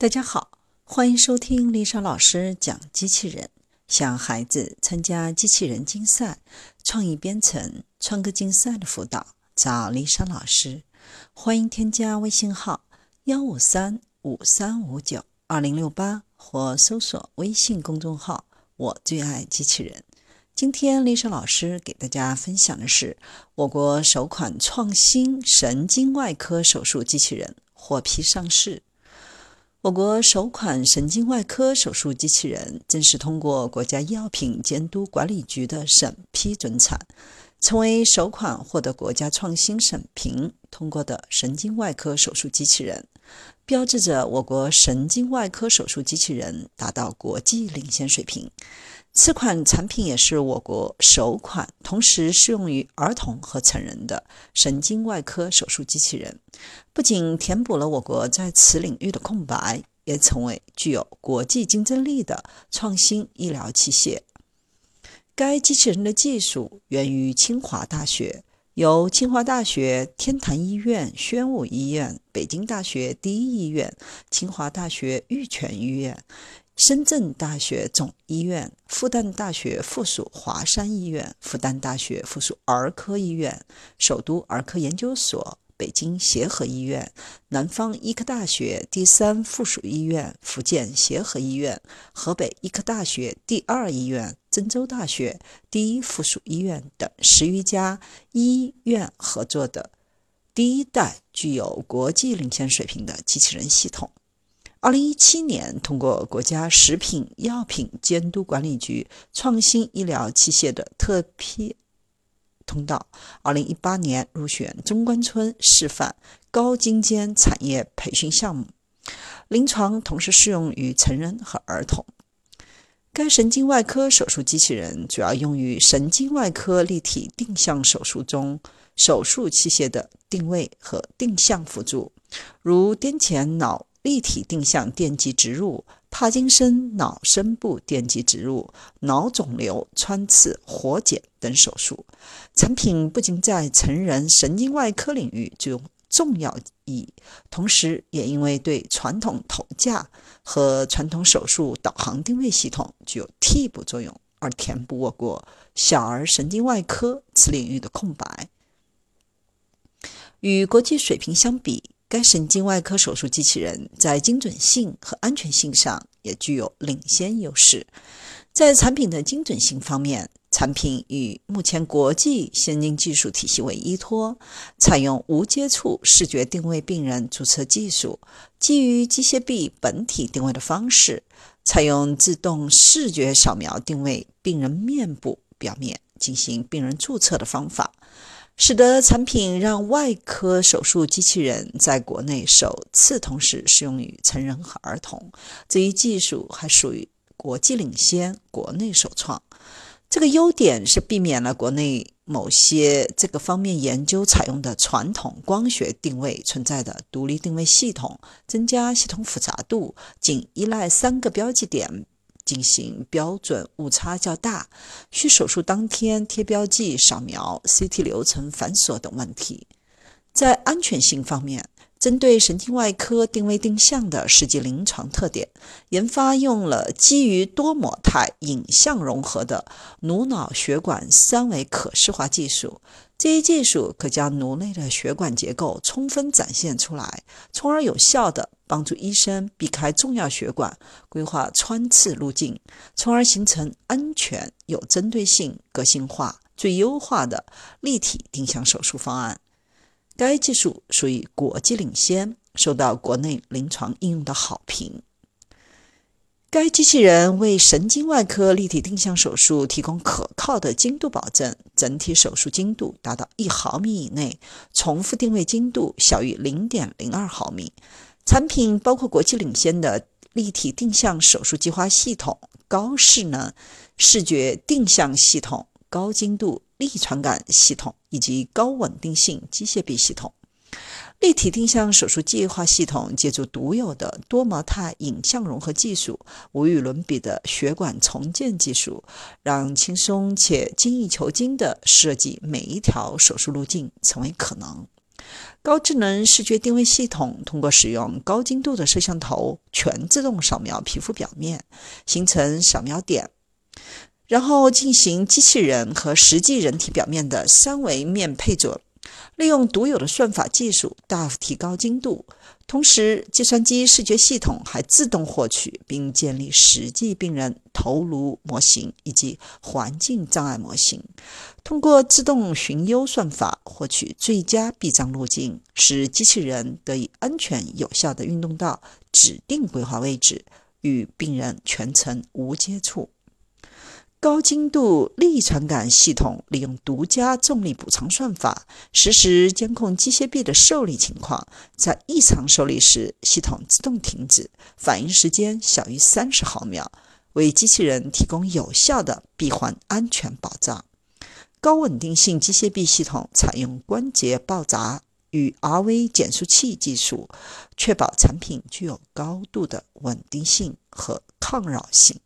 大家好，欢迎收听丽莎老师讲机器人。想孩子参加机器人竞赛、创意编程、创客竞赛的辅导，找丽莎老师。欢迎添加微信号幺五三五三五九二零六八，或搜索微信公众号“我最爱机器人”。今天丽莎老师给大家分享的是我国首款创新神经外科手术机器人获批上市。我国首款神经外科手术机器人正是通过国家药品监督管理局的审批准产，成为首款获得国家创新审评通过的神经外科手术机器人，标志着我国神经外科手术机器人达到国际领先水平。此款产品也是我国首款同时适用于儿童和成人的神经外科手术机器人，不仅填补了我国在此领域的空白，也成为具有国际竞争力的创新医疗器械。该机器人的技术源于清华大学，由清华大学天坛医院、宣武医院、北京大学第一医院、清华大学玉泉医院。深圳大学总医院、复旦大学附属华山医院、复旦大学附属儿科医院、首都儿科研究所、北京协和医院、南方医科大学第三附属医院、福建协和医院、河北医科大学第二医院、郑州大学第一附属医院等十余家医院合作的第一代具有国际领先水平的机器人系统。二零一七年，通过国家食品药品监督管理局创新医疗器械的特批通道，二零一八年入选中关村示范高精尖产业培训项目，临床同时适用于成人和儿童。该神经外科手术机器人主要用于神经外科立体定向手术中手术器械的定位和定向辅助，如癫痫脑。立体定向电极植入、帕金森脑深部电极植入、脑肿瘤穿刺活检等手术。产品不仅在成人神经外科领域具有重要意义，同时也因为对传统头架和传统手术导航定位系统具有替补作用，而填补我国小儿神经外科此领域的空白。与国际水平相比，该神经外科手术机器人在精准性和安全性上也具有领先优势。在产品的精准性方面，产品以目前国际先进技术体系为依托，采用无接触视觉定位病人注册技术，基于机械臂本体定位的方式，采用自动视觉扫描定位病人面部表面进行病人注册的方法。使得产品让外科手术机器人在国内首次同时适用于成人和儿童，这一技术还属于国际领先、国内首创。这个优点是避免了国内某些这个方面研究采用的传统光学定位存在的独立定位系统，增加系统复杂度，仅依赖三个标记点。进行标准误差较大，需手术当天贴标记、扫描、CT 流程繁琐等问题。在安全性方面，针对神经外科定位定向的实际临床特点，研发用了基于多模态影像融合的颅脑血管三维可视化技术。这一技术可将颅内的血管结构充分展现出来，从而有效地帮助医生避开重要血管，规划穿刺路径，从而形成安全、有针对性、个性化、最优化的立体定向手术方案。该技术属于国际领先，受到国内临床应用的好评。该机器人为神经外科立体定向手术提供可靠的精度保证，整体手术精度达到一毫米以内，重复定位精度小于零点零二毫米。产品包括国际领先的立体定向手术计划系统、高势能视觉定向系统、高精度力传感系统以及高稳定性机械臂系统。立体定向手术计划系统借助独有的多模态影像融合技术、无与伦比的血管重建技术，让轻松且精益求精的设计每一条手术路径成为可能。高智能视觉定位系统通过使用高精度的摄像头，全自动扫描皮肤表面，形成扫描点，然后进行机器人和实际人体表面的三维面配准。利用独有的算法技术，大幅提高精度。同时，计算机视觉系统还自动获取并建立实际病人头颅模型以及环境障碍模型，通过自动寻优算法获取最佳避障路径，使机器人得以安全有效地运动到指定规划位置，与病人全程无接触。高精度力传感系统利用独家重力补偿算法，实时监控机械臂的受力情况。在异常受力时，系统自动停止，反应时间小于三十毫秒，为机器人提供有效的闭环安全保障。高稳定性机械臂系统采用关节爆闸与 RV 减速器技术，确保产品具有高度的稳定性和抗扰性。